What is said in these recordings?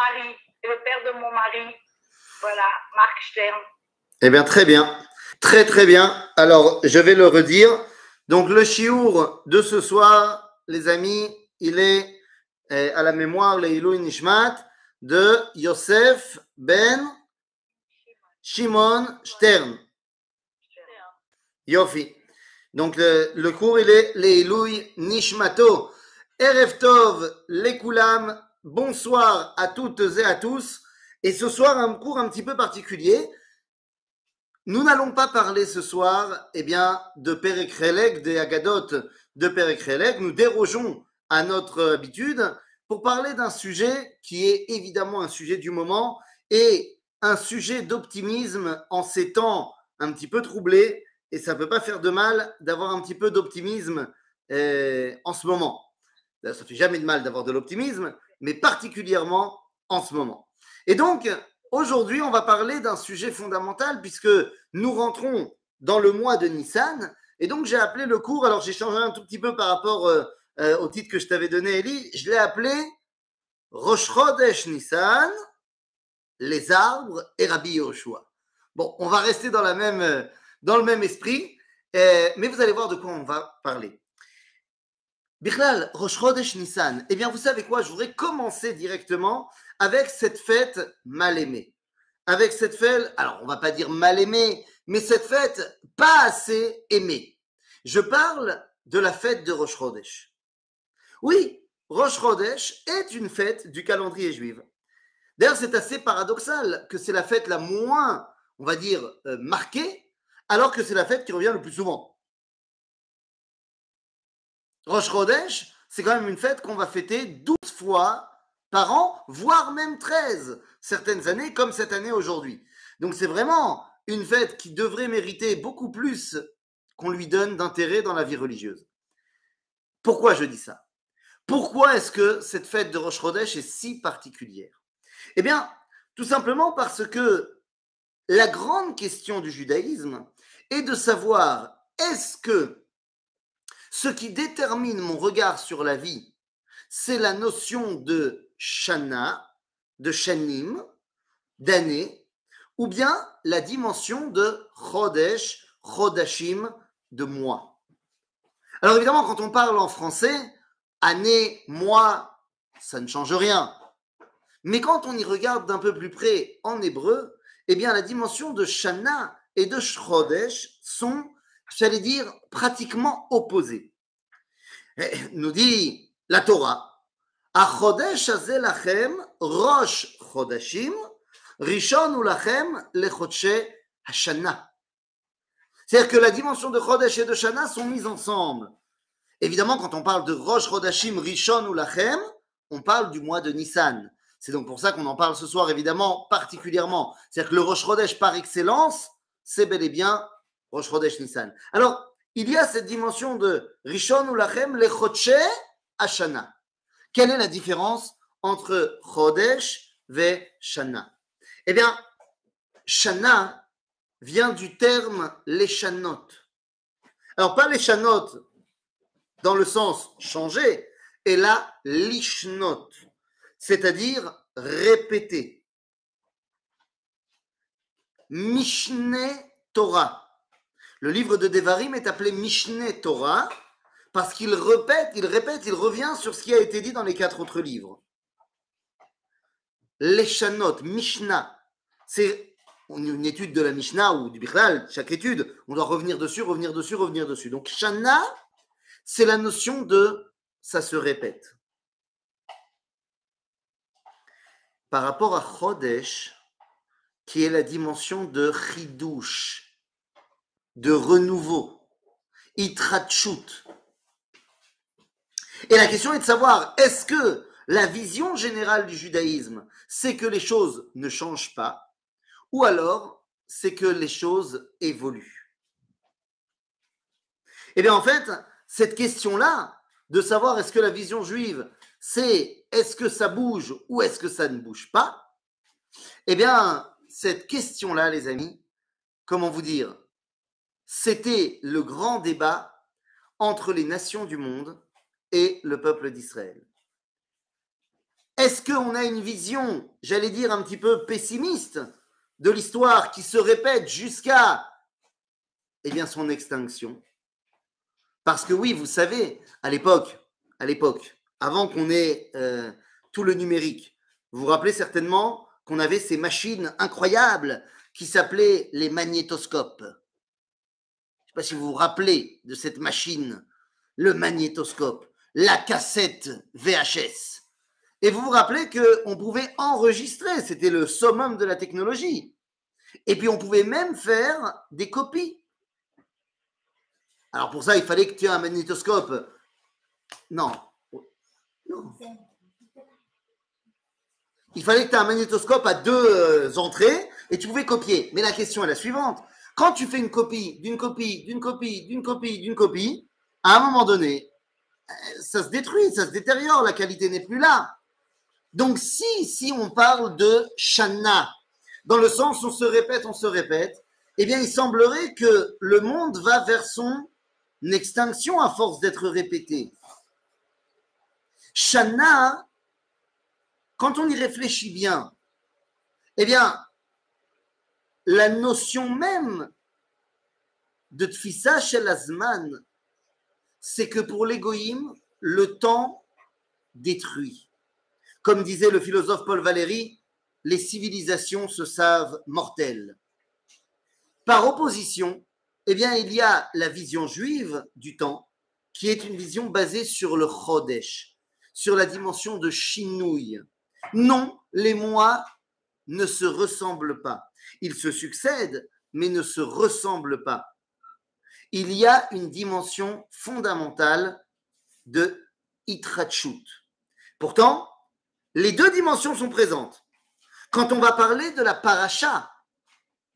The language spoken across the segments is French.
mari, le père de mon mari. Voilà, Marc Stern. Eh bien, très bien. Très, très bien. Alors, je vais le redire. Donc, le chiour de ce soir, les amis, il est eh, à la mémoire, le Ilou Nishmat, de Yosef Ben Shimon Stern. Yofi. Donc, le, le cours, il est Leilouy Nishmato. Erev Tov, Lekoulam, bonsoir à toutes et à tous. Et ce soir, un cours un petit peu particulier. Nous n'allons pas parler ce soir, eh bien, de Perekrelek, des Agadot de Perekrelek. Nous dérogeons à notre habitude pour parler d'un sujet qui est évidemment un sujet du moment et un sujet d'optimisme en ces temps un petit peu troublés. Et ça ne peut pas faire de mal d'avoir un petit peu d'optimisme euh, en ce moment. Ça fait jamais de mal d'avoir de l'optimisme, mais particulièrement en ce moment. Et donc, aujourd'hui, on va parler d'un sujet fondamental puisque nous rentrons dans le mois de Nissan. Et donc, j'ai appelé le cours, alors j'ai changé un tout petit peu par rapport euh, euh, au titre que je t'avais donné, Elie, je l'ai appelé Rosh Chodesh Nissan, les arbres et Rabbi Yoshua. Bon, on va rester dans, la même, euh, dans le même esprit, mais vous allez voir de quoi on va parler. Bichlal, Rosh Chodesh Nissan. Eh bien, vous savez quoi? Je voudrais commencer directement avec cette fête mal aimée. Avec cette fête, alors on va pas dire mal aimée, mais cette fête pas assez aimée. Je parle de la fête de Rosh Chodesh. Oui, Rosh Chodesh est une fête du calendrier juif. D'ailleurs, c'est assez paradoxal que c'est la fête la moins, on va dire, euh, marquée, alors que c'est la fête qui revient le plus souvent. Rosh Chodesh, c'est quand même une fête qu'on va fêter 12 fois par an, voire même 13 certaines années, comme cette année aujourd'hui. Donc c'est vraiment une fête qui devrait mériter beaucoup plus qu'on lui donne d'intérêt dans la vie religieuse. Pourquoi je dis ça? Pourquoi est-ce que cette fête de Rosh Chodesh est si particulière? Eh bien, tout simplement parce que la grande question du judaïsme est de savoir est-ce que ce qui détermine mon regard sur la vie, c'est la notion de shana, de shanim, d'année, ou bien la dimension de chodesh, chodashim, de mois. Alors évidemment, quand on parle en français, année, mois, ça ne change rien. Mais quand on y regarde d'un peu plus près en hébreu, eh bien la dimension de shana et de chodesh sont, j'allais dire, pratiquement opposé. Eh, nous dit la Torah, Achodesh lachem rosh chodashim, rishon ulachem lechodshe hashana. C'est-à-dire que la dimension de Chodesh et de Shana sont mises ensemble. Évidemment, quand on parle de Rosh Chodashim, Rishon ou Lachem, on parle du mois de Nissan. C'est donc pour ça qu'on en parle ce soir, évidemment, particulièrement. C'est-à-dire que le Rosh Chodesh par excellence, c'est bel et bien Chodesh. Alors, il y a cette dimension de Rishon ou Lachem, le Chodche Ashana. Quelle est la différence entre Chodesh et Shana? Eh bien, Shana vient du terme leshanot. Alors, pas leshanot dans le sens changer, et là, lishnot, c'est-à-dire répéter. Mishneh Torah. Le livre de Devarim est appelé Mishneh Torah parce qu'il répète, il répète, il revient sur ce qui a été dit dans les quatre autres livres. Leshanot, Mishnah, c'est une étude de la Mishnah ou du Bichlal, chaque étude, on doit revenir dessus, revenir dessus, revenir dessus. Donc Shana, c'est la notion de ça se répète. Par rapport à Chodesh, qui est la dimension de Chidush, de renouveau, Itrachut, et la question est de savoir, est-ce que la vision générale du judaïsme, c'est que les choses ne changent pas, ou alors c'est que les choses évoluent? Eh bien en fait, cette question-là, de savoir est-ce que la vision juive, c'est est-ce que ça bouge ou est-ce que ça ne bouge pas? Eh bien, cette question-là, les amis, comment vous dire? C'était le grand débat entre les nations du monde et le peuple d'Israël. Est-ce qu'on a une vision, j'allais dire un petit peu pessimiste, de l'histoire qui se répète jusqu'à eh bien, son extinction? Parce que oui, vous savez, à l'époque, à l'époque, avant qu'on ait euh, tout le numérique, vous vous rappelez certainement qu'on avait ces machines incroyables qui s'appelaient les magnétoscopes. Je ne sais pas si vous vous rappelez de cette machine, le magnétoscope, la cassette VHS. Et vous vous rappelez qu'on pouvait enregistrer, c'était le summum de la technologie. Et puis on pouvait même faire des copies. Alors pour ça, il fallait que tu aies un magnétoscope. Non. Non. Il fallait que tu aies un magnétoscope à deux euh, entrées et tu pouvais copier. Mais la question est la suivante. Quand tu fais une copie, d'une copie, d'une copie, d'une copie, d'une copie, à un moment donné, euh, ça se détruit, ça se détériore, la qualité n'est plus là. Donc si, si on parle de Shana, dans le sens on se répète, on se répète, eh bien il semblerait que le monde va vers son extinction à force d'être répété. Shana, quand on y réfléchit bien, eh bien, la notion même de Tfisa Shel Azman, c'est que pour l'égoïme, le temps détruit. Comme disait le philosophe Paul Valéry, les civilisations se savent mortelles. Par opposition, eh bien, il y a la vision juive du temps, qui est une vision basée sur le Chodesh, sur la dimension de Shinouï. Non, les mois ne se ressemblent pas. Ils se succèdent, mais ne se ressemblent pas. Il y a une dimension fondamentale de Itrachut. Pourtant, les deux dimensions sont présentes. Quand on va parler de la paracha,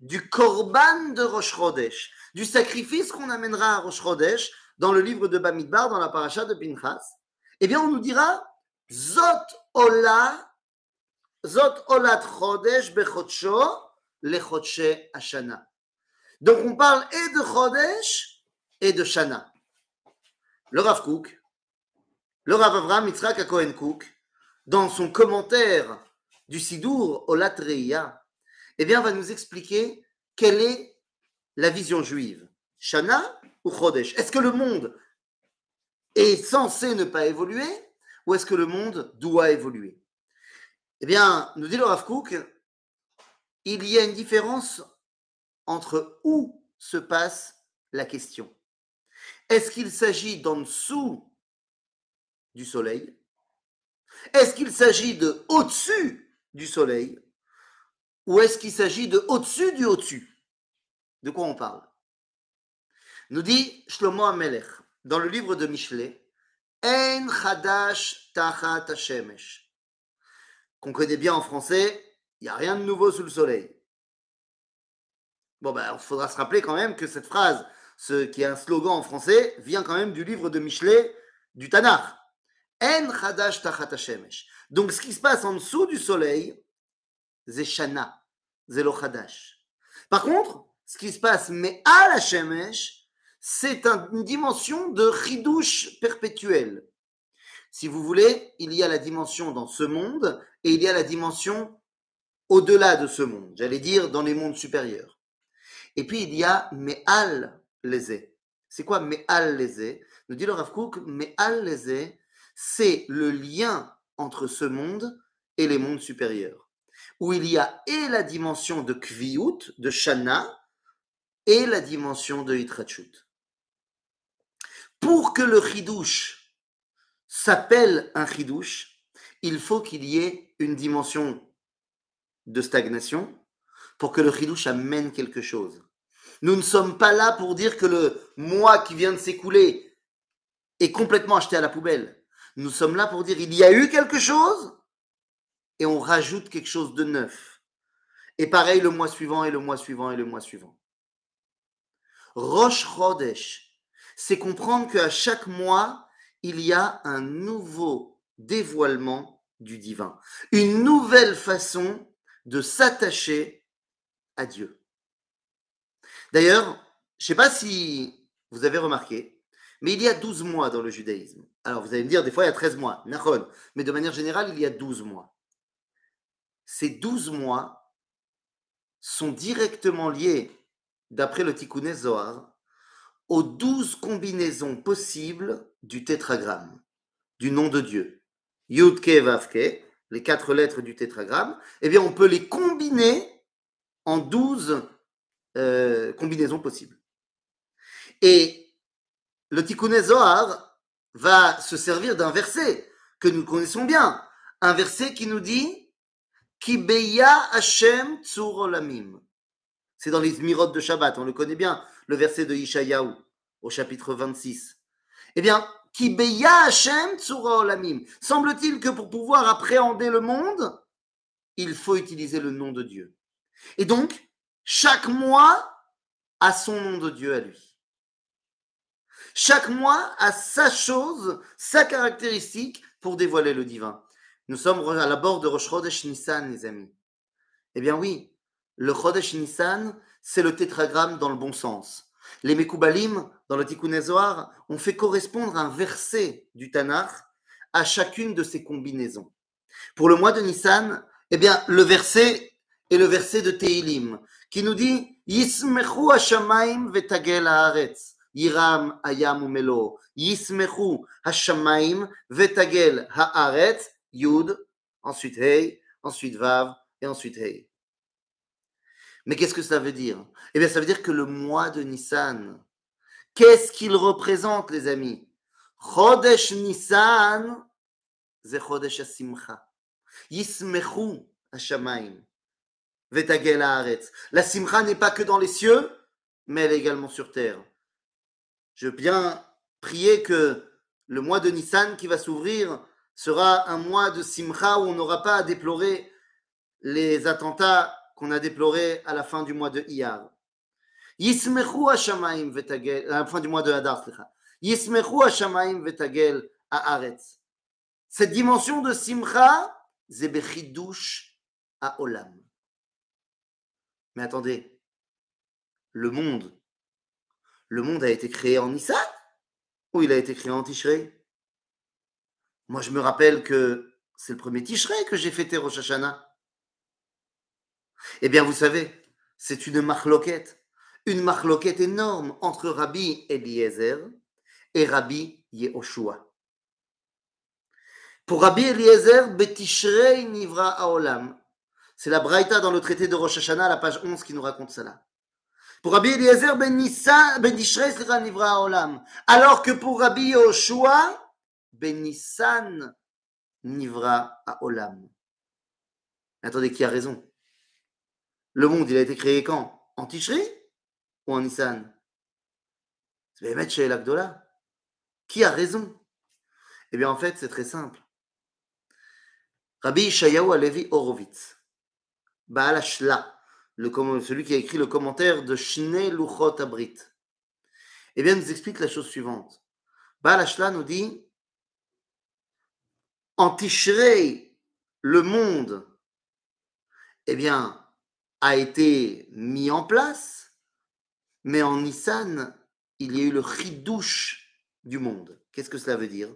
du korban de Rosh du sacrifice qu'on amènera à Rosh dans le livre de Bamidbar, dans la paracha de Pinchas, eh bien on nous dira Zot Ola, Zot Olat Chodesh Bechodsho Lechodshe Ashana. Donc on parle et de Chodesh et de Shana. Le Rav Kook, le Rav Avram Yitzhak Cohen Kook, dans son commentaire du Sidour au Latreia, eh bien, va nous expliquer quelle est la vision juive. Shana ou Chodesh? Est-ce que le monde est censé ne pas évoluer ou est-ce que le monde doit évoluer? Eh bien, nous dit le Rav Kook, il y a une différence entre où se passe la question. Est-ce qu'il s'agit d'en dessous du soleil? Est-ce qu'il s'agit de au-dessus du soleil? Ou est-ce qu'il s'agit de au-dessus du au-dessus? De quoi on parle? Nous dit Shlomo Amelech dans le livre de Michelet En Chadash Tachat Hashemesh qu'on connaît bien en français, il n'y a rien de nouveau sous le soleil. Bon, ben, il faudra se rappeler quand même que cette phrase, ce qui est un slogan en français, vient quand même du livre de Michelet, du Tanakh. En chadash tachat Donc, ce qui se passe en dessous du soleil, c'est shana, c'est. Par contre, ce qui se passe mais à la shemesh, c'est une dimension de chidouche perpétuel. Si vous voulez, il y a la dimension dans ce monde et il y a la dimension au-delà de ce monde, j'allais dire dans les mondes supérieurs. Et puis il y a Me'al Leze. C'est quoi Me'al Leze Nous dit le Rav Kook, Me'al Leze, c'est le lien entre ce monde et les mondes supérieurs, où il y a et la dimension de Kviut, de Shana, et la dimension de Hitrachut. Pour que le Chidouche s'appelle un Chidouche, il faut qu'il y ait une dimension de stagnation pour que le Chidouche amène quelque chose. Nous ne sommes pas là pour dire que le mois qui vient de s'écouler est complètement acheté à la poubelle. Nous sommes là pour dire il y a eu quelque chose et on rajoute quelque chose de neuf. Et pareil le mois suivant et le mois suivant et le mois suivant. Rosh Chodesh, c'est comprendre qu'à chaque mois, il y a un nouveau dévoilement du divin, une nouvelle façon de s'attacher à Dieu. D'ailleurs, je ne sais pas si vous avez remarqué, Mais il y a 12 mois dans le judaïsme. Alors vous allez me dire, des fois il y a 13 mois, Nahon. Mais de manière générale, il y a 12 mois. Ces 12 mois sont directement liés, d'après le Tikkun Zohar, aux 12 combinaisons possibles du tétragramme, du nom de Dieu. Yudke Vavke, les quatre lettres du tétragramme, eh bien on peut les combiner en 12 euh, combinaisons possibles. Et le Tikkun Zohar va se servir d'un verset que nous connaissons bien, un verset qui nous dit Kibeya Hashem Olamim. C'est dans les Mirot de Shabbat, on le connaît bien, le verset de Ishayahu au chapitre 26. Eh bien. Semble-t-il que pour pouvoir appréhender le monde, il faut utiliser le nom de Dieu. Et donc, chaque mois a son nom de Dieu à lui. Chaque mois a sa chose, sa caractéristique pour dévoiler le divin. Nous sommes à la bord de Rosh Chodesh Nissan, les amis. Eh bien oui, le Chodesh Nissan, c'est le tétragramme dans le bon sens. Les Mekoubalim, dans le Tikkun ont fait correspondre un verset du Tanakh à chacune de ces combinaisons. Pour le mois de Nissan, eh bien, le verset est le verset de Teilim, qui nous dit Yismechu Hashamaim vetagel haaretz. Yiram ayam umelo. Yismechu Hashamaim vetagel haaretz. Yud, ensuite Hey, ensuite Vav, et ensuite Hey. Mais qu'est-ce que ça veut dire? Eh bien, ça veut dire que le mois de Nissan, qu'est-ce qu'il représente, les amis? Chodesh Nissan, c'est Chodesh Simcha. Yismechu Hashamaim. La simcha n'est pas que dans les cieux, mais elle est également sur terre. Je veux bien prier que le mois de Nissan qui va s'ouvrir sera un mois de simcha où on n'aura pas à déplorer les attentats qu'on a déplorés à la fin du mois de Iyar. Yismechu Hashamaim vetagel, à la fin du mois de Hadar, Yismechu Hashamaim vetagel haaretz. Cette dimension de simcha, zebechidush à olam. Mais attendez, le monde, le monde a été créé en Nissan ou il a été créé en Tishrei? Moi, je me rappelle que c'est le premier Tishrei que j'ai fêté Rosh Hashanah. Eh bien, vous savez, c'est une marloquette, une marloquette énorme entre Rabbi Eliezer et Rabbi Yehoshua. Pour Rabbi Eliezer, Betishrei Nivra Aolam, c'est la Braïta dans le traité de Rosh Hashanah, la page 11, qui nous raconte cela. Pour Rabbi Eliezer ben, ben Nivra Olam. Alors que pour Rabbi Yoshua, ben Nissan Nivra. Attendez, qui a raison? Le monde, il a été créé quand? En Tishri ou en Nissan? C'est chez l'Agdola. Qui a raison? Eh bien, en fait, c'est très simple. Rabbi Ishayahu Alevi Horowitz. Baal Ashla, celui qui a écrit le commentaire de Shne Luchot Abrit, eh bien, nous explique la chose suivante. Baal Ashla nous dit En Tishrei, le monde, eh bien, a été mis en place, mais en Nissan, il y a eu le chidouche du monde. Qu'est-ce que cela veut dire?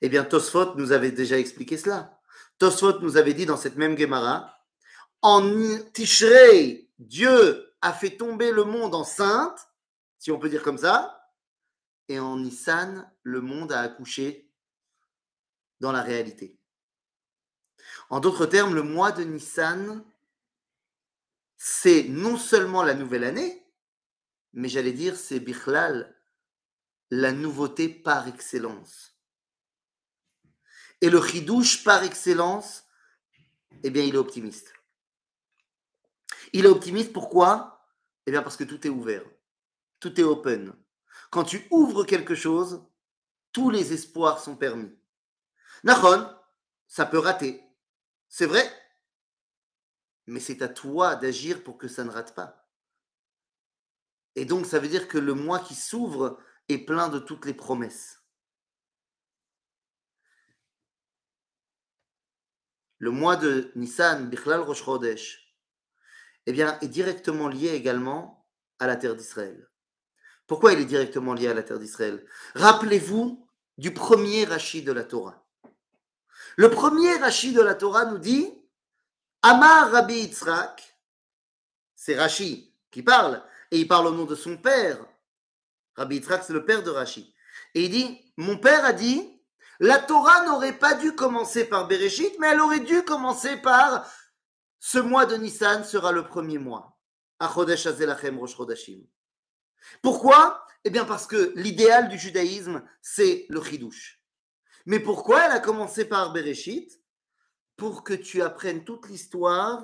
Eh bien, Tosfot nous avait déjà expliqué cela. Tosfot nous avait dit dans cette même Gemara en Tishrei, Dieu a fait tomber le monde enceinte, si on peut dire comme ça, et en Nissan, le monde a accouché dans la réalité. En d'autres termes, le mois de Nissan, c'est non seulement la nouvelle année, mais j'allais dire, c'est Bichlal, la nouveauté par excellence. Et le chidouche par excellence, eh bien, il est optimiste. Il est optimiste, pourquoi? Eh bien parce que tout est ouvert, tout est open. Quand tu ouvres quelque chose, tous les espoirs sont permis. Nahon, ça peut rater, c'est vrai, mais c'est à toi d'agir pour que ça ne rate pas. Et donc ça veut dire que le mois qui s'ouvre est plein de toutes les promesses. Le mois de Nissan, Bichlal Rosh Chodesh, eh bien, est directement lié également à la terre d'Israël. Pourquoi il est directement lié à la terre d'Israël? Rappelez-vous du premier Rashi de la Torah. Le premier Rashi de la Torah nous dit Amar Rabbi Yitzhak, c'est Rashi qui parle, et il parle au nom de son père. Rabbi Yitzhak, c'est le père de Rashi. Et il dit Mon père a dit la Torah n'aurait pas dû commencer par Bereshit, mais elle aurait dû commencer par ce mois de Nissan sera le premier mois. Pourquoi? Eh bien parce que l'idéal du judaïsme, c'est le chidouche. Mais pourquoi elle a commencé par Bereshit? Pour que tu apprennes toute l'histoire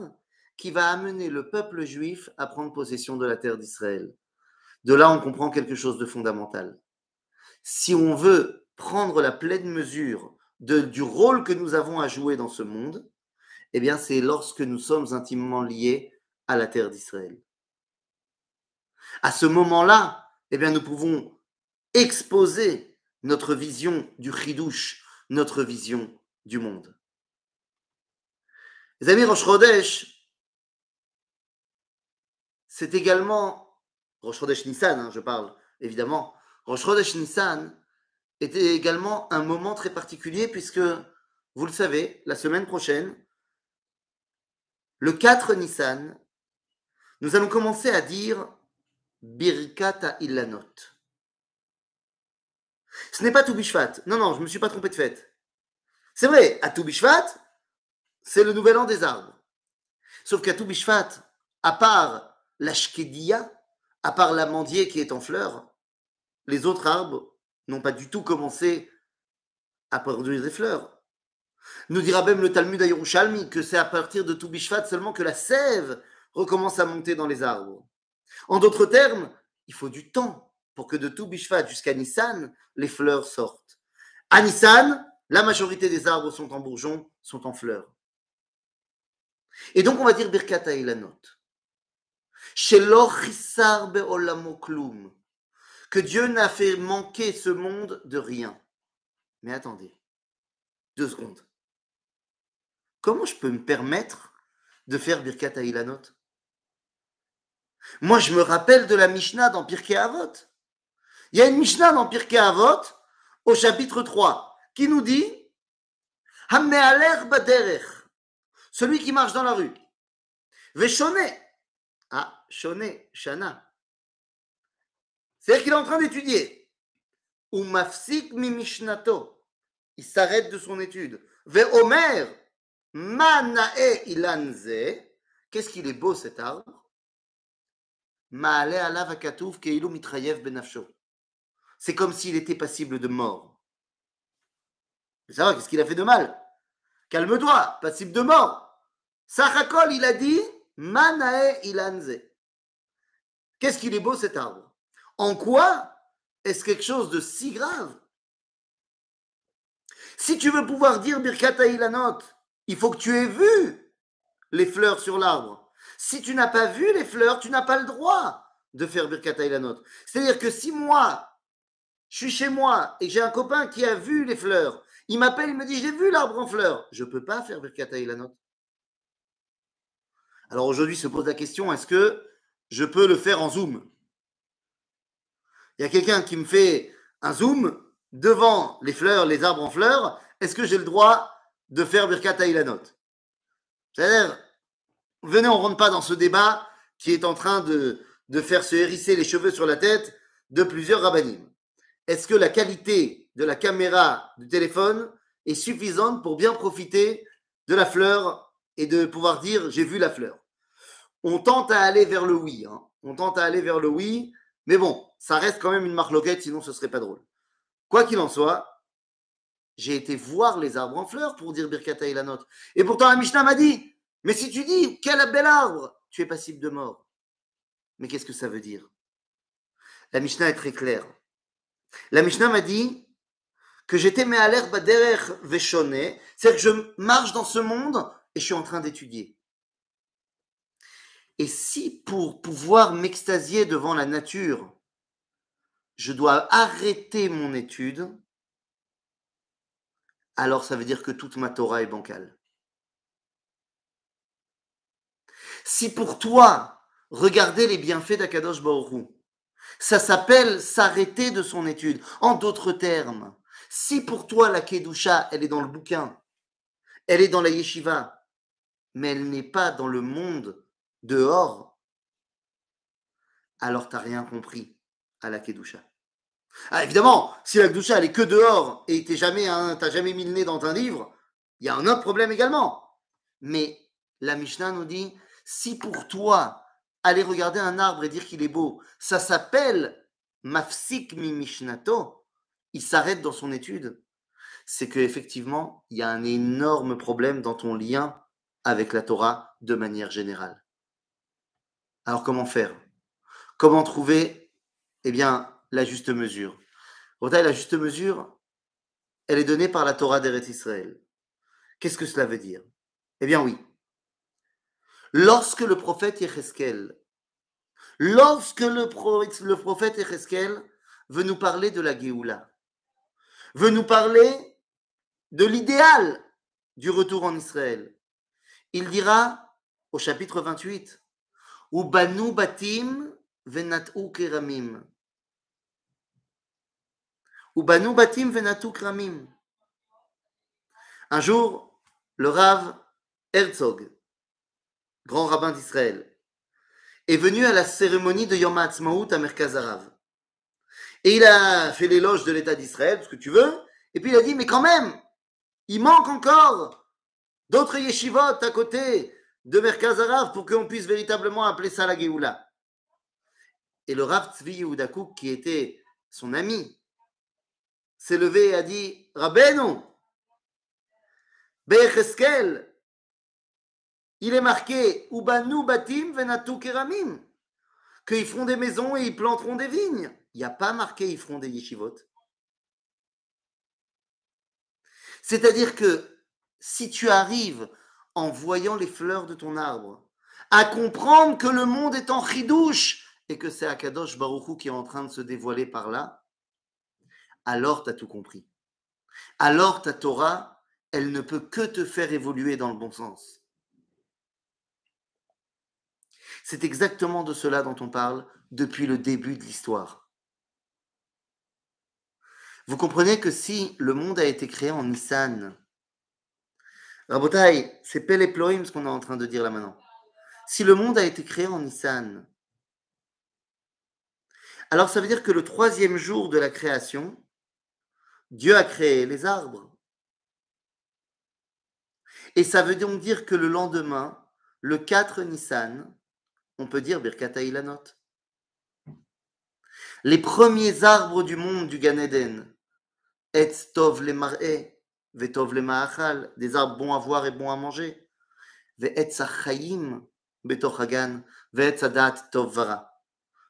qui va amener le peuple juif à prendre possession de la terre d'Israël. De là, on comprend quelque chose de fondamental. Si on veut prendre la pleine mesure du rôle que nous avons à jouer dans ce monde, eh bien, c'est lorsque nous sommes intimement liés à la terre d'Israël. À ce moment-là, eh bien, nous pouvons exposer notre vision du chidouche, notre vision du monde. Les amis, Rosh c'est également, Rosh Chodesh Nissan, hein, je parle évidemment, Rosh Chodesh Nissan était également un moment très particulier puisque, vous le savez, la semaine prochaine, le 4 Nissan, nous allons commencer à dire Birkata Illanot. Ce n'est pas Toubishvat. Non, non, je ne me suis pas trompé de fête. C'est vrai, à Toubishvat, c'est le nouvel an des arbres. Sauf qu'à Toubishvat, à part la shkedia, à part l'amandier qui est en fleurs, les autres arbres n'ont pas du tout commencé à produire des fleurs. Nous dira même le Talmud à que c'est à partir de Toubishvat seulement que la sève recommence à monter dans les arbres. En d'autres termes, il faut du temps pour que de Toubishvat jusqu'à Nissan, les fleurs sortent. À Nissan, la majorité des arbres sont en bourgeons, sont en fleurs. Et donc on va dire Birkat Ilanot. Que Dieu n'a fait manquer ce monde de rien. Mais attendez, deux secondes. Comment je peux me permettre de faire Birkat Ilanot moi, je me rappelle de la Mishnah dans Pirkei Avot. Il y a une Mishnah dans Pirkei Avot, au chapitre 3, qui nous dit baderech, celui qui marche dans la rue. Veshone, ah, Shone, Shana. C'est-à-dire qu'il est en train d'étudier. Ou mafsik mi mishnato. Il s'arrête de son étude. Ve Omer, manae ilanze. Qu'est-ce qu'il est beau cet arbre c'est comme s'il était passible de mort. Ça va, qu'est-ce qu'il a fait de mal? Calme-toi, passible de mort. Sachakol, il a dit Manae ilanze. Qu'est-ce qu'il est beau cet arbre En quoi est-ce quelque chose de si grave? Si tu veux pouvoir dire Birkata ilanot, il faut que tu aies vu les fleurs sur l'arbre. Si tu n'as pas vu les fleurs, tu n'as pas le droit de faire Birkat Ilanot. C'est-à-dire que si moi, je suis chez moi et j'ai un copain qui a vu les fleurs, il m'appelle, il me dit J'ai vu l'arbre en fleurs. Je ne peux pas faire Birkat Ilanot. Alors aujourd'hui se pose la question est-ce que je peux le faire en zoom? Il y a quelqu'un qui me fait un zoom devant les fleurs, les arbres en fleurs. Est-ce que j'ai le droit de faire Birkat Ilanot C'est-à-dire, venez, on ne rentre pas dans ce débat qui est en train de, faire se hérisser les cheveux sur la tête de plusieurs rabbinim. Est-ce que la qualité de la caméra du téléphone est suffisante pour bien profiter de la fleur et de pouvoir dire j'ai vu la fleur? On tente à aller vers le oui. Hein. On tente à aller vers le oui, mais bon, ça reste quand même une marque loquette, sinon ce serait pas drôle. Quoi qu'il en soit, j'ai été voir les arbres en fleurs pour dire Birkata la note. Et pourtant, la Mishnah m'a dit mais si tu dis, quel bel arbre, tu es passible de mort. Mais qu'est-ce que ça veut dire? La Mishnah est très claire. La Mishnah m'a dit que j'étais mais à l'herbe derrière Véchoné, c'est-à-dire que je marche dans ce monde et je suis en train d'étudier. Et si pour pouvoir m'extasier devant la nature, je dois arrêter mon étude, alors ça veut dire que toute ma Torah est bancale. Si pour toi, regarder les bienfaits d'Akadosh Baruch Ça s'appelle s'arrêter de son étude. En d'autres termes, si pour toi la Kedusha, elle est dans le bouquin, elle est dans la yeshiva, mais elle n'est pas dans le monde dehors, alors tu n'as rien compris à la Kedusha. Ah, évidemment, si la Kedusha, elle que dehors et tu jamais, jamais mis le nez dans un livre, il y a un autre problème également. Mais la Mishnah nous dit, si pour toi, aller regarder un arbre et dire qu'il est beau, ça s'appelle mafsik mi mishnato, il s'arrête dans son étude, c'est qu'effectivement, il y a un énorme problème dans ton lien avec la Torah de manière générale. Alors comment faire? Comment trouver eh bien, la juste mesure? La juste mesure, elle est donnée par la Torah d'Eretz Israël. Qu'est-ce que cela veut dire? Eh bien oui. Lorsque le prophète Yecheskel, lorsque le, prophète Yecheskel veut nous parler de la Géoula, veut nous parler de l'idéal du retour en Israël. Il dira au chapitre 28 Un jour, le Rav Herzog, grand rabbin d'Israël, est venu à la cérémonie de Yom Ha'atzmaut à Merkaz et il a fait l'éloge de l'État d'Israël, ce que tu veux. Et puis il a dit, mais quand même, il manque encore d'autres yeshivot à côté de Merkaz Arav pour qu'on puisse véritablement appeler ça la Géoula. Et le Rav Tzvi Yehudakouk, qui était son ami, s'est levé et a dit, Rabbeinu, Becheskel, il est marqué, Ubanu batim venatu keramim, qu'ils feront des maisons et ils planteront des vignes il n'y a pas marqué ils feront des yeshivot. C'est-à-dire que si tu arrives en voyant les fleurs de ton arbre à comprendre que le monde est en chidouche et que c'est Akadosh Baruchou qui est en train de se dévoiler par là, alors tu as tout compris. Alors ta Torah, elle ne peut que te faire évoluer dans le bon sens. C'est exactement de cela dont on parle depuis le début de l'histoire. Vous comprenez que si le monde a été créé en Nissan, Rabotai, c'est Peleploim ce qu'on est en train de dire là maintenant. Si le monde a été créé en Nissan, alors ça veut dire que le troisième jour de la création, Dieu a créé les arbres. Et ça veut donc dire que le lendemain, le 4 Nissan, on peut dire Birkata Ilanot. Les premiers arbres du monde du Gan Eden, Etz tov le mar'e, des arbres bons à voir et bons à manger.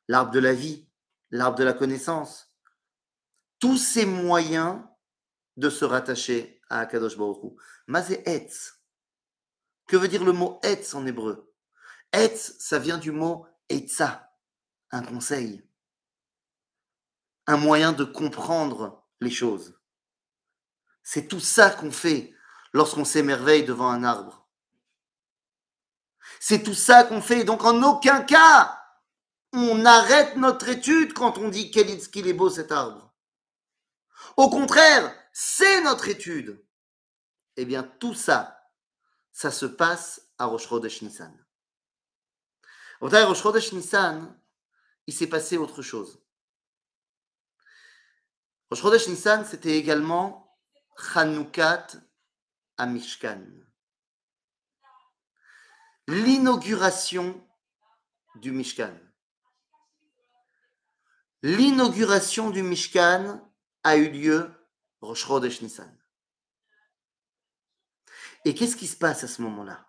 L'arbre de la vie, l'arbre de la connaissance. Tous ces moyens de se rattacher à Akadosh Baruch. Mazé etz. Que veut dire le mot etz en hébreu? Etz, ça vient du mot etza, un conseil, un moyen de comprendre les choses. C'est tout ça qu'on fait lorsqu'on s'émerveille devant un arbre. C'est tout ça qu'on fait. Donc en aucun cas, on arrête notre étude quand on dit qu'il est beau cet arbre. Au contraire, c'est notre étude. Eh bien, tout ça, ça se passe à Rosh Nissan. Au Rosh Chodesh Nissan, il s'est passé autre chose. Rosh Nissan, c'était également Chanukat Amishkan. L'inauguration du Mishkan. L'inauguration du Mishkan a eu lieu Rosh Chodesh Nissan. Et qu'est-ce qui se passe à ce moment-là?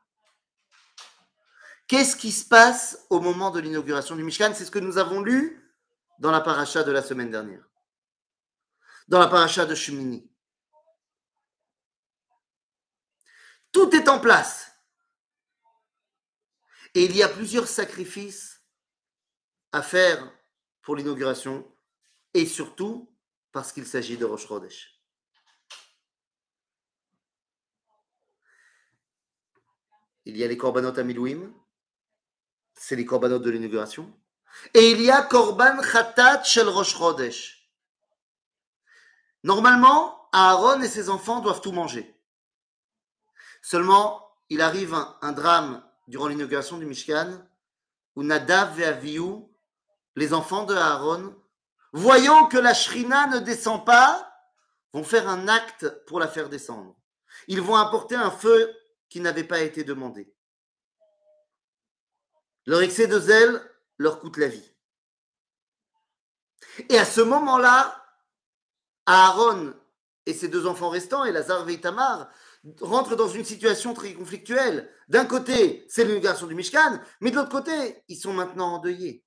Qu'est-ce qui se passe au moment de l'inauguration du Mishkan? C'est ce que nous avons lu dans la paracha de la semaine dernière dans la paracha de Shumini. Tout est en place. Et il y a plusieurs sacrifices à faire pour l'inauguration et surtout parce qu'il s'agit de Rosh Chodesh. Il y a les korbanot à c'est les korbanot de l'inauguration. Et il y a Korban Khatat Shel Rosh Chodesh. Normalement, Aaron et ses enfants doivent tout manger. Seulement, il arrive un, drame durant l'inauguration du Mishkan où Nadav et Avihu, les enfants de Aaron, voyant que la Shrina ne descend pas, vont faire un acte pour la faire descendre. Ils vont apporter un feu qui n'avait pas été demandé. Leur excès de zèle leur coûte la vie. Et à ce moment-là, Aaron et ses deux enfants restants, et Lazare et Tamar, rentrent dans une situation très conflictuelle. D'un côté, c'est l'inauguration du Mishkan, mais de l'autre côté, ils sont maintenant endeuillés.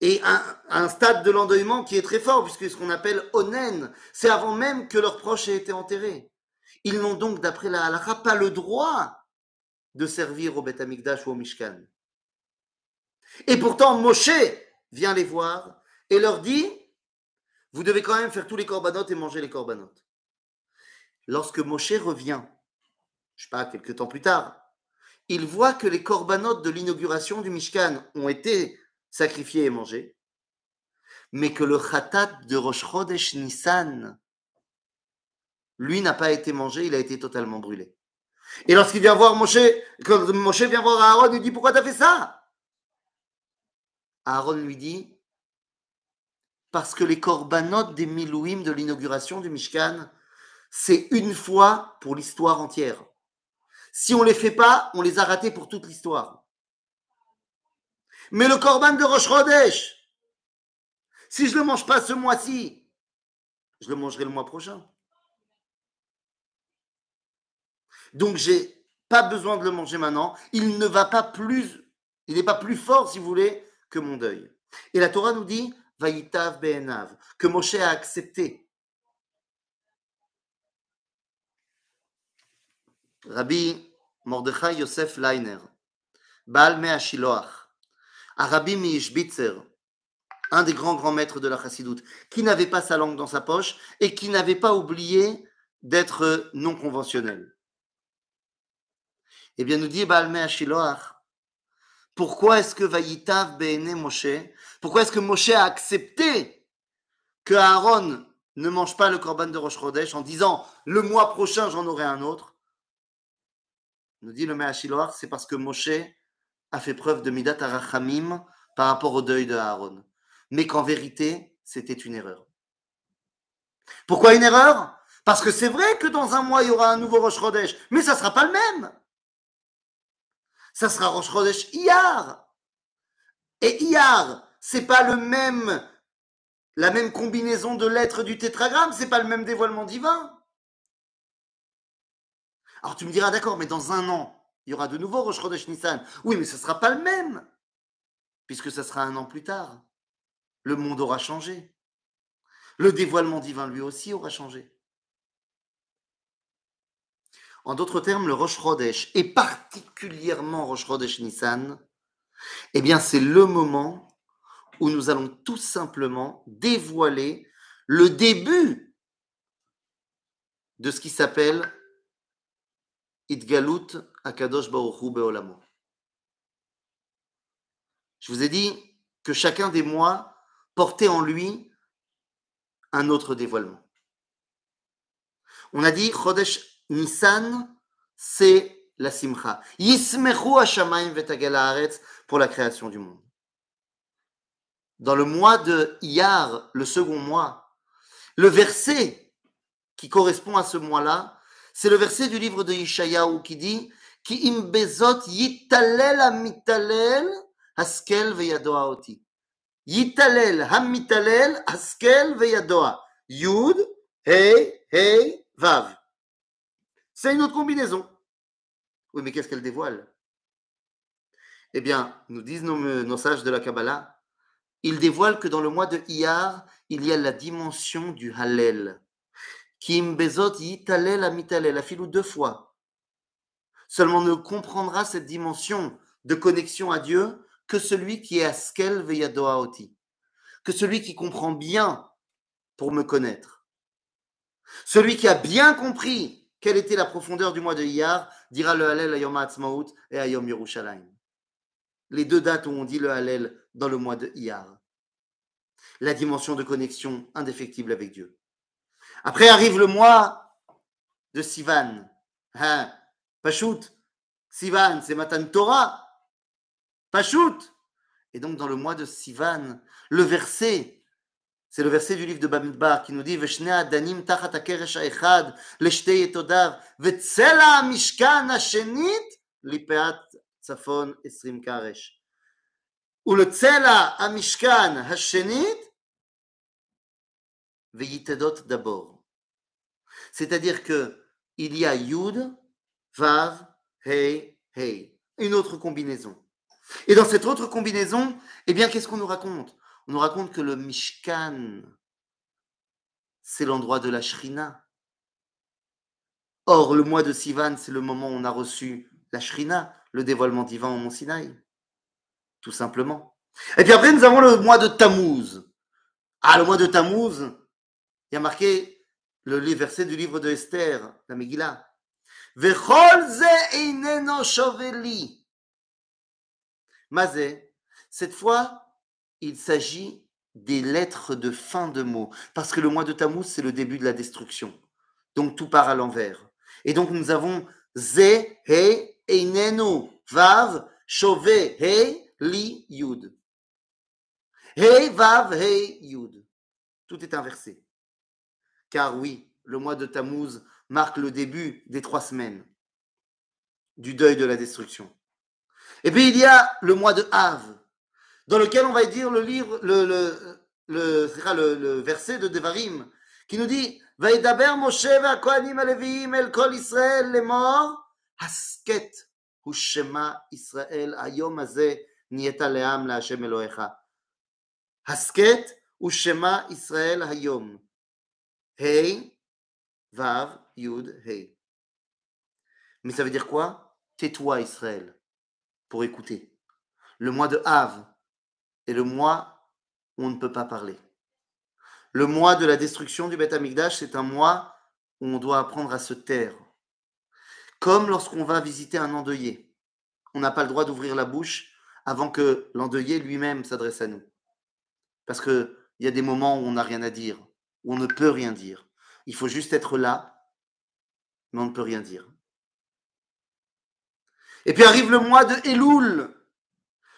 Et un, un stade de l'endeuillement qui est très fort, puisque ce qu'on appelle onen, c'est avant même que leurs proches aient été enterrés. Ils n'ont donc, d'après la halakha, pas le droit de servir au Beth Amikdash ou au Mishkan. Et pourtant, Moshe vient les voir et leur dit Vous devez quand même faire tous les corbanotes et manger les corbanotes. Lorsque Moshe revient, je sais pas, quelques temps plus tard, il voit que les corbanotes de l'inauguration du Mishkan ont été sacrifiés et mangés, mais que le khatat de Rosh Chodesh Nissan, lui, n'a pas été mangé, il a été totalement brûlé. Et lorsqu'il vient voir Moshe, quand Moshe vient voir Aaron, il dit Pourquoi tu as fait ça? Aaron lui dit Parce que les corbanotes des Milouim de l'inauguration du Mishkan, c'est une fois pour l'histoire entière. Si on ne les fait pas, on les a ratés pour toute l'histoire. Mais le korban de Rosh si je ne le mange pas ce mois-ci, je le mangerai le mois prochain. Donc, j'ai pas besoin de le manger maintenant. Il ne va pas plus, il n'est pas plus fort, si vous voulez, que mon deuil. Et la Torah nous dit, Vaïtav Be'enav, que Moshe a accepté. Rabbi Mordechai Yosef Leiner, Baal Mea Shiloach, Arabi Mishbitzer, un des grands grands maîtres de la chassidoute, qui n'avait pas sa langue dans sa poche et qui n'avait pas oublié d'être non conventionnel. Eh bien, nous dit Baal Mea pourquoi est-ce que Vaïtav Be'ene Moshe, pourquoi est-ce que Moshe a accepté que Aaron ne mange pas le korban de Rosh Chodesh en disant le mois prochain j'en aurai un autre? Nous dit le Mea Shiloach, c'est parce que Moshe a fait preuve de Midat Arachamim par rapport au deuil de Aaron. Mais qu'en vérité, c'était une erreur. Pourquoi une erreur? Parce que c'est vrai que dans un mois, il y aura un nouveau Rosh Chodesh, mais ça ne sera pas le même. Ça sera Rosh Chodesh Iyar. Et Iyar, c'est pas le même, la même combinaison de lettres du tétragramme, c'est pas le même dévoilement divin. Alors tu me diras, d'accord, mais dans un an, il y aura de nouveau Rosh Chodesh Nissan. Oui, mais ce ne sera pas le même, puisque ce sera un an plus tard. Le monde aura changé. Le dévoilement divin, lui aussi, aura changé. En d'autres termes, le Rosh Chodesh, et particulièrement Rosh Chodesh Nissan, eh bien, c'est le moment où nous allons tout simplement dévoiler le début de ce qui s'appelle Idgalut Akadosh Baruch Hu Beolamo. Je vous ai dit que chacun des mois portait en lui un autre dévoilement. On a dit Chodesh Nissan, c'est la simcha. Yismechu Hashamayim Haaretz pour la création du monde. Dans le mois de Iyar, le second mois, le verset qui correspond à ce mois-là, c'est le verset du livre de Yeshayahu qui dit yitalel oti. Yitalel hamitalel haskel veyadoa. Yud, Hey, Hey, Vav. C'est une autre combinaison. Oui, mais qu'est-ce qu'elle dévoile? Eh bien, nous disent nos, sages de la Kabbalah, ils dévoilent que dans le mois de Iyar, il y a la dimension du Hallel. Kim bezot yitalel amitalel, affilou deux fois. Seulement ne comprendra cette dimension de connexion à Dieu que celui qui est askel veyadoa oti. Que celui qui comprend bien pour me connaître. Celui qui a bien compris quelle était la profondeur du mois de Iyar dira le Hallel à Yom Ha'atzmaut et à Yom Yerushalayim. les deux dates où on dit le Hallel dans le mois de Iyar. La dimension de connexion indéfectible avec Dieu. Après arrive le mois de Sivan. Hein, Pachout, Sivan, c'est Matan Torah. Pachout. Et donc dans le mois de Sivan, le verset c'est le verset du livre de Bamidbar qui nous dit ושני הדנים תחת הקרש האחד לשתי יתודיו וצלע המשכן השנית לפאת צפון עשרים קרש. ולצלע המשכן השנית Veitedot d'abord. C'est-à-dire que il y a Yud, Vav, Hey, Hey. Une autre combinaison. Et dans cette autre combinaison, eh bien, qu'est-ce qu'on nous raconte? On nous raconte que le Mishkan, c'est l'endroit de la Shrina. Or, le mois de Sivan, c'est le moment où on a reçu la Shrina, le dévoilement divin au Mont Sinaï. Tout simplement. Eh Et puis après, nous avons le mois de Tammuz. Ah, le mois de Tammuz, il y a marqué le verset du livre de Esther, la Megillah. Mazé, cette fois, il s'agit des lettres de fin de mots. Parce que le mois de Tammuz, c'est le début de la destruction. Donc tout part à l'envers. Et donc nous avons Ze, He, Einenu, Vav, Shove, He, Li, Yud. He, Vav, He, Yud. Tout est inversé Car oui, le mois de Tammuz marque le début des trois semaines du deuil de la destruction. Et puis il y a le mois de Av, dans lequel on va dire le livre, le, le, le, le, le verset de Devarim, qui nous dit וידבר משה והכהנים הלוויים אל כל ישראל לאמור, הסכת הוא שמע ישראל, היום הזה נהיית לעם להשם אלוהיך. הסכת הוא שמע ישראל היום. Hey, Vav, Yud, Hey. Mais ça veut dire quoi? Tais-toi, Israël, pour écouter. Le mois de Av est le mois où on ne peut pas parler. Le mois de la destruction du Beth Amikdash, c'est un mois où on doit apprendre à se taire. Comme lorsqu'on va visiter un endeuillé, on n'a pas le droit d'ouvrir la bouche avant que l'endeuillé lui-même s'adresse à nous. Parce qu'il y a des moments où on n'a rien à dire on ne peut rien dire. Il faut juste être là, mais on ne peut rien dire. Et puis arrive le mois de Elul.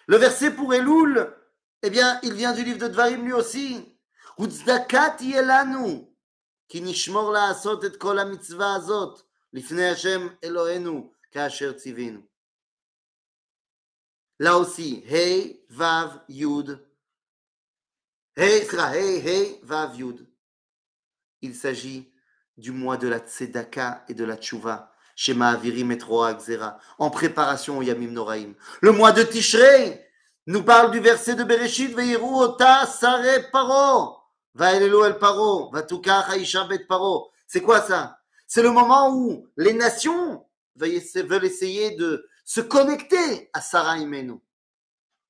Le verset pour Elul, eh bien, il vient du livre de Dvarim lui aussi. Utsdakat yelanu ki nishmor la'asot et kol ha'mitzvah azot lifnei Hashem Eloheinu ka'asher tzivinu. Là aussi, hey, vav, yud. Hey, sera hey, hey, vav, yud. Il s'agit du mois de la Tzedaka et de la Tchouva, Shema Avirim et Roa en préparation au Yamim Noraim. Le mois de Tishrei, nous parle du verset de Bereshit, Veiru ota sare paro, vaelelu el paro, vatukach haisha paro. C'est quoi ça? C'est le moment où les nations veulent essayer de se connecter à Sarah Imenu.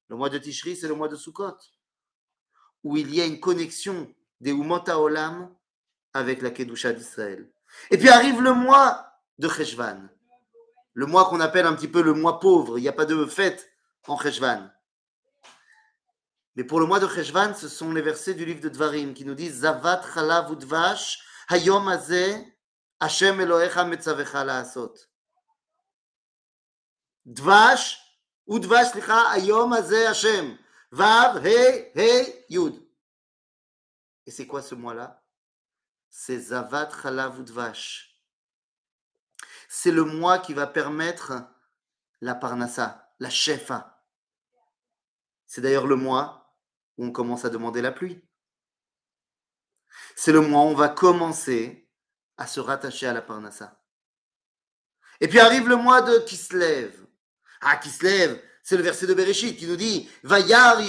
Le mois de Tishri, c'est le mois de Sukkot, où il y a une connexion des Umota Olam avec la Kedusha d'Israël. Et puis arrive le mois de Cheshvan, le mois qu'on appelle un petit peu le mois pauvre. Il n'y a pas de fête en Cheshvan. Mais pour le mois de Cheshvan, ce sont les versets du livre de Dvarim qui nous disent Zavat chalav udvash hayom azeh Hashem Elohecha metzavecha la'asot. Dvash udvash licha hayom azeh Hashem. Vav, He, He, Yud. Et c'est quoi ce mois-là? C'est. C'est le mois qui va permettre la parnassa, la shefa. C'est d'ailleurs le mois on commence à demander la pluie. C'est le mois où on va commencer à se rattacher à la Parnassa. Et puis arrive le mois de Kislev. Ah, Kislev, c'est le verset de Bereshit qui nous dit Vayar.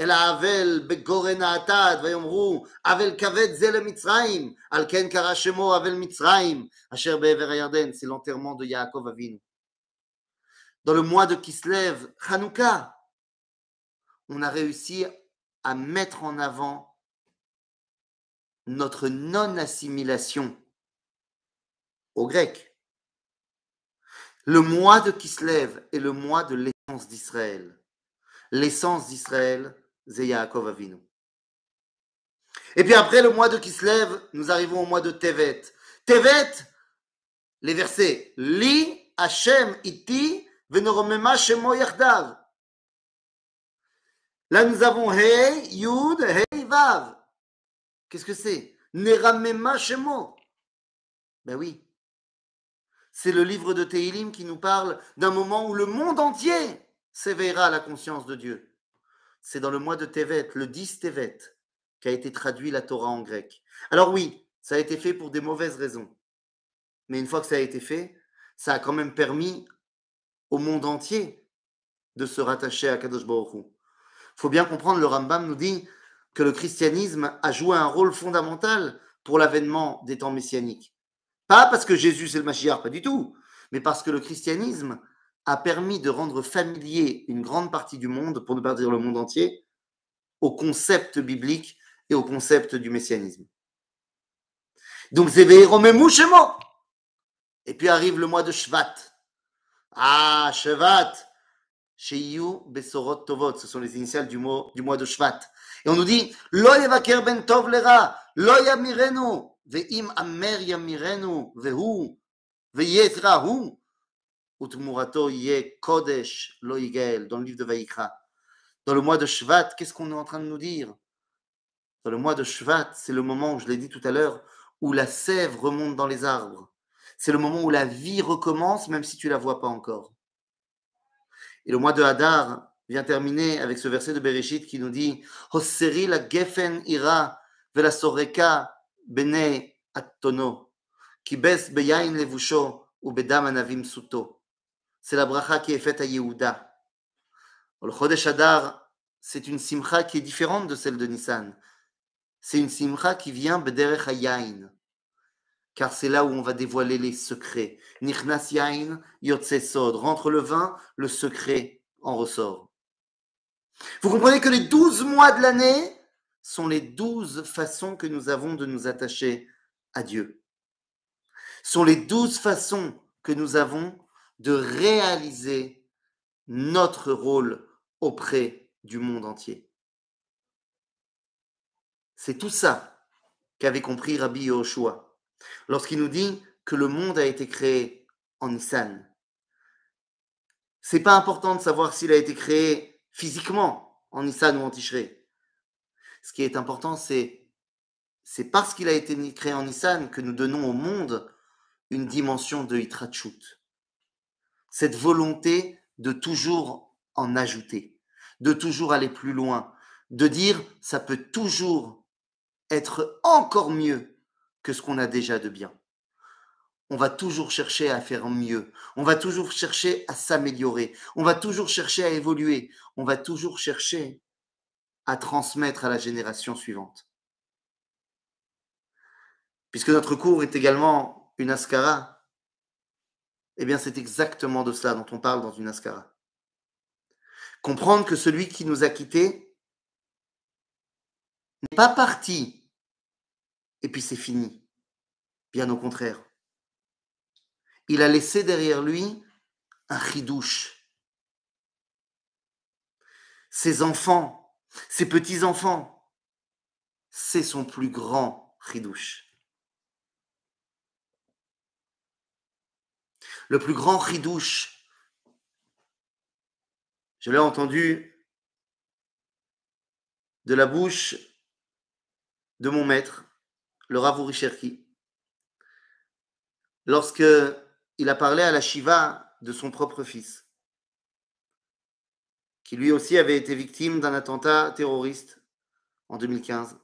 אל האבל בגורן האטד ויאמרו אבל כבד זה למצרים על כן קרא שמו אבל מצרים אשר בעבר הירדן c'est l'enterrement de Yaakov Avinu dans le mois de Kislev Hanouka on a réussi à mettre en avant notre non-assimilation au grec. Le mois de Kislev est le mois de l'essence d'Israël. L'essence d'Israël, et puis après le mois de Kislev, nous arrivons au mois de Tevet. Tevet, les versets Li Hashem iti. Là nous avons Hey, Yud, Hey, Vav. Qu'est-ce que c'est? Neramema shemo. Ben oui. C'est le livre de Tehilim qui nous parle d'un moment où le monde entier s'éveillera à la conscience de Dieu. C'est dans le mois de Tevet, le 10 Tevet, qu'a été traduit la Torah en grec. Alors oui, ça a été fait pour des mauvaises raisons. Mais une fois que ça a été fait, ça a quand même permis au monde entier de se rattacher à Kadosh Baruch Il faut bien comprendre, le Rambam nous dit que le christianisme a joué un rôle fondamental pour l'avènement des temps messianiques. Pas parce que Jésus c'est le Mashiach, pas du tout, mais parce que le christianisme a permis de rendre familier une grande partie du monde, pour ne pas dire le monde entier, au concept biblique et au concept du messianisme. Donc, moi. Et puis arrive le mois de Shvat. Ah, Shvat. Sheyu Besorot Tovot. Ce sont les initiales du, du mois de Shvat. Et on nous dit, Lo yevaker ben tov lera, ve'im amer yamirenu, vehu, ve'yetrahu, utmurato ye kodesh dans le livre de Vaïkra. Dans le mois de Shvat, qu'est-ce qu'on est en train de nous dire? Dans le mois de Shvat, c'est le moment, je l'ai dit tout à l'heure, où la sève remonte dans les arbres. C'est le moment où la vie recommence, même si tu la vois pas encore. Et le mois de Hadar vient terminer avec ce verset de Bereshit qui nous dit Hosseri la gefen ira vela soreka bene attono kibes beyain levusho ou bedam anavim suto. C'est la bracha qui est faite à Yehuda. Le Chodesh Hadar, c'est une simcha qui est différente de celle de Nissan. C'est une simcha qui vient bederech hayain car c'est là où on va dévoiler les secrets. Nichnas yain, yotse sod. Rentre le vin, le secret en ressort. Vous comprenez que les douze mois de l'année sont les douze façons que nous avons de nous attacher à Dieu. Sont les douze façons que nous avons de réaliser notre rôle auprès du monde entier. C'est tout ça qu'avait compris Rabbi Yoshua lorsqu'il nous dit que le monde a été créé en Nissan. C'est pas important de savoir s'il a été créé physiquement en Nissan ou en Tishré. Ce qui est important, c'est c'est parce qu'il a été créé en Nissan que nous donnons au monde une dimension de Hitrachut. Cette volonté de toujours en ajouter, de toujours aller plus loin, de dire ça peut toujours être encore mieux que ce qu'on a déjà de bien. On va toujours chercher à faire mieux. On va toujours chercher à s'améliorer. On va toujours chercher à évoluer. On va toujours chercher à transmettre à la génération suivante. Puisque notre cours est également une ascara, eh bien c'est exactement de cela dont on parle dans une ascara. Comprendre que celui qui nous a quittés n'est pas parti et puis c'est fini. Bien au contraire. Il a laissé derrière lui un ridouche. Ses enfants, ses petits-enfants, c'est son plus grand ridouche. Le plus grand ridouche, je l'ai entendu de la bouche de mon maître, le Ravouri Cherki, lorsque il a parlé à la Shiva de son propre fils, qui lui aussi avait été victime d'un attentat terroriste en 2015.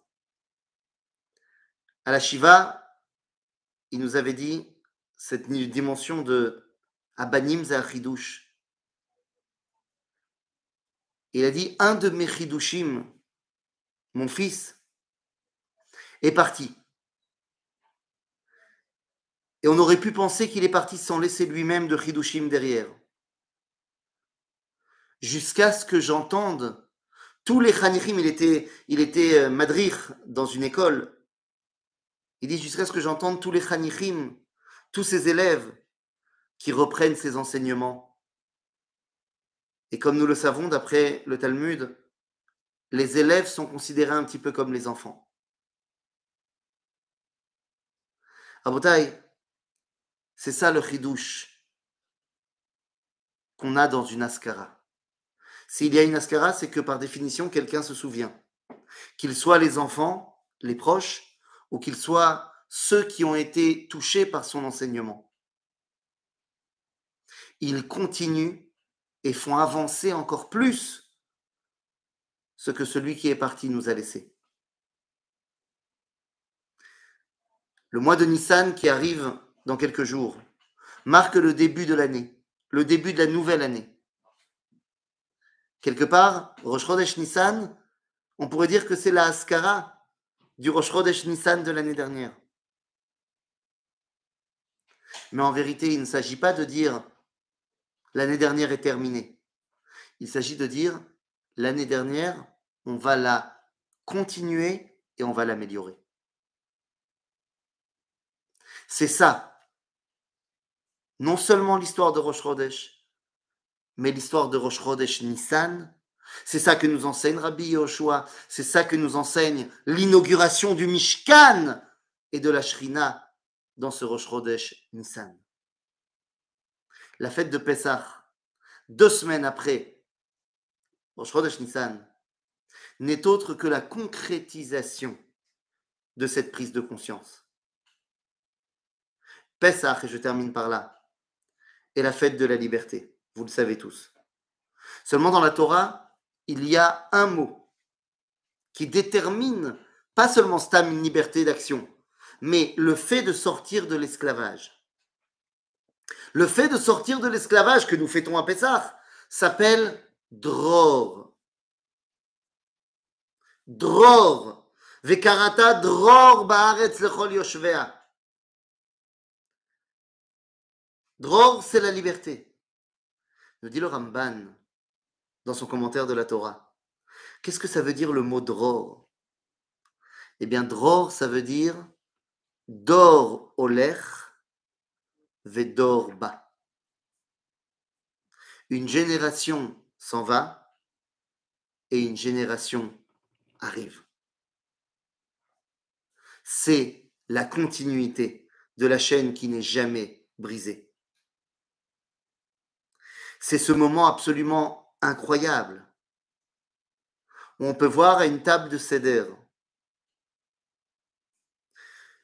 À la Shiva, il nous avait dit cette dimension de Abanim Zahidouche. Il a dit un de mes chidushim, mon fils, est parti. Et on aurait pu penser qu'il est parti sans laisser lui-même de Hidushim derrière. Jusqu'à ce que j'entende tous les Chanichim, il était, il était euh, madrich dans une école. Il dit jusqu'à ce que j'entende tous les Chanichim, tous ses élèves, qui reprennent ces enseignements. Et comme nous le savons d'après le Talmud, les élèves sont considérés un petit peu comme les enfants. Abotai, c'est ça le chidouche qu'on a dans une askara. S'il y a une askara, c'est que par définition, quelqu'un se souvient. Qu'ils soient les enfants, les proches, ou qu'ils soient ceux qui ont été touchés par son enseignement. Ils continuent et font avancer encore plus ce que celui qui est parti nous a laissé. Le mois de Nissan qui arrive dans quelques jours marque le début de l'année, le début de la nouvelle année. Quelque part, Rosh Chodesh Nissan, on pourrait dire que c'est la Askara du Rosh Chodesh Nissan de l'année dernière. Mais en vérité, il ne s'agit pas de dire l'année dernière est terminée. Il s'agit de dire l'année dernière, on va la continuer et on va l'améliorer. C'est ça. Non seulement l'histoire de Rosh mais l'histoire de Rosh Chodesh Nissan. C'est ça que nous enseigne Rabbi Yoshua. C'est ça que nous enseigne l'inauguration du Mishkan et de la Shrina dans ce Rosh Chodesh Nissan. La fête de Pessah, deux semaines après Rosh Chodesh Nissan, n'est autre que la concrétisation de cette prise de conscience. Pessah, et je termine par là, est la fête de la liberté. Vous le savez tous. Seulement dans la Torah, il y a un mot qui détermine pas seulement stam, une liberté d'action, mais le fait de sortir de l'esclavage. Le fait de sortir de l'esclavage que nous fêtons à Pessah s'appelle dror. Dror. Vekarata dror ba'aretz lechol yoshvea. Dror, c'est la liberté. Nous dit le Ramban dans son commentaire de la Torah. Qu'est-ce que ça veut dire le mot dror? Eh bien, dror, ça veut dire dor olech vedor ba. Une génération s'en va et une génération arrive. C'est la continuité de la chaîne qui n'est jamais brisée. C'est ce moment absolument incroyable où on peut voir à une table de Seder,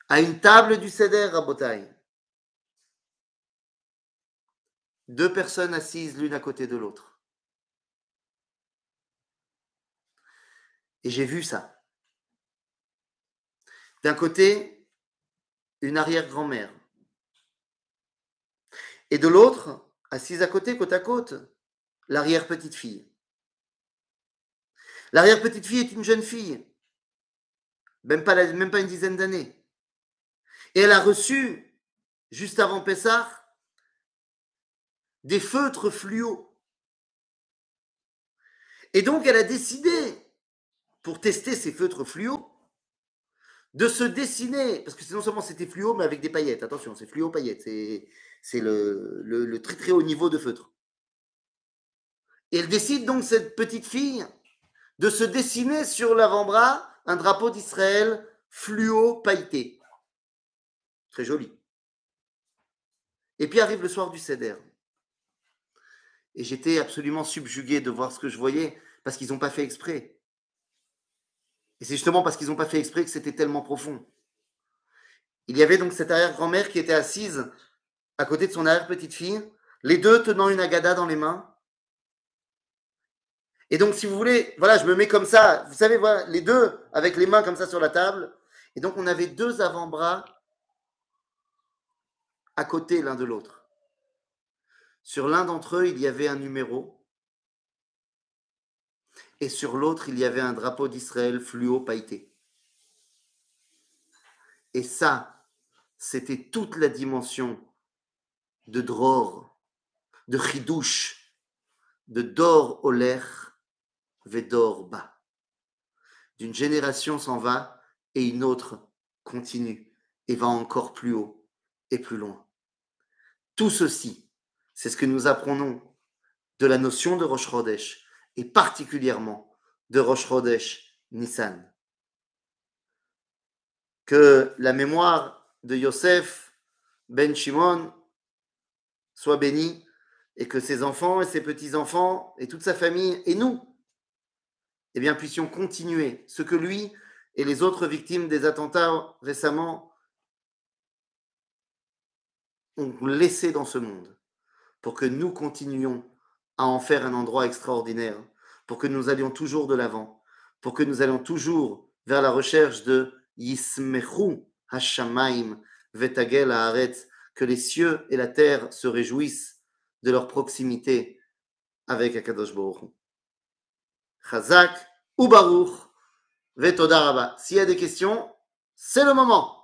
à une table du Seder à Botaï, deux personnes assises l'une à côté de l'autre. Et j'ai vu ça. D'un côté, une arrière-grand-mère. Et de l'autre, assise à côté, côte à côte, l'arrière-petite-fille. L'arrière-petite-fille est une jeune fille, même pas, même pas une dizaine d'années. Et elle a reçu, juste avant Pessah, des feutres fluo. Et donc elle a décidé, pour tester ces feutres fluo, de se dessiner, parce que non seulement c'était fluo, mais avec des paillettes. Attention, c'est fluo paillettes, c'est c'est le, très très haut niveau de feutre. Et elle décide donc, cette petite fille, de se dessiner sur l'avant-bras un drapeau d'Israël fluo pailleté. Joli. Et puis arrive le soir du Seder. Et j'étais absolument subjugué de voir ce que je voyais, parce qu'ils n'ont pas fait exprès. Et c'est justement parce qu'ils n'ont pas fait exprès que c'était tellement profond. Il y avait donc cette arrière-grand-mère qui était assise à côté de son arrière-petite-fille, les deux tenant une agada dans les mains. Et donc, si vous voulez, voilà, je me mets comme ça, vous savez, voilà, les deux avec les mains comme ça sur la table. Et donc, on avait deux avant-bras à côté l'un de l'autre. Sur l'un d'entre eux, il y avait un numéro. Et sur l'autre, il y avait un drapeau d'Israël fluo pailleté. Et ça, c'était toute la dimension de dror, de chidouche, de dor oler, vedor ba. D'une génération s'en va et une autre continue et va encore plus haut et plus loin. Tout ceci c'est ce que nous apprenons de la notion de Rosh et particulièrement de Rosh Nissan. Que la mémoire de Yosef ben Shimon soit bénie et que ses enfants et ses petits-enfants et toute sa famille et nous, eh bien, puissions continuer ce que lui et les autres victimes des attentats récemment ont laissé dans ce monde, pour que nous continuions à en faire un endroit extraordinaire, pour que nous allions toujours de l'avant, pour que nous allions toujours vers la recherche de Yismechu Hashamaim Vetagel Haaretz, que les cieux et la terre se réjouissent de leur proximité avec Akadosh Baruch Chazak ou Baruch Vetodaraba. S'il y a des questions, c'est le moment.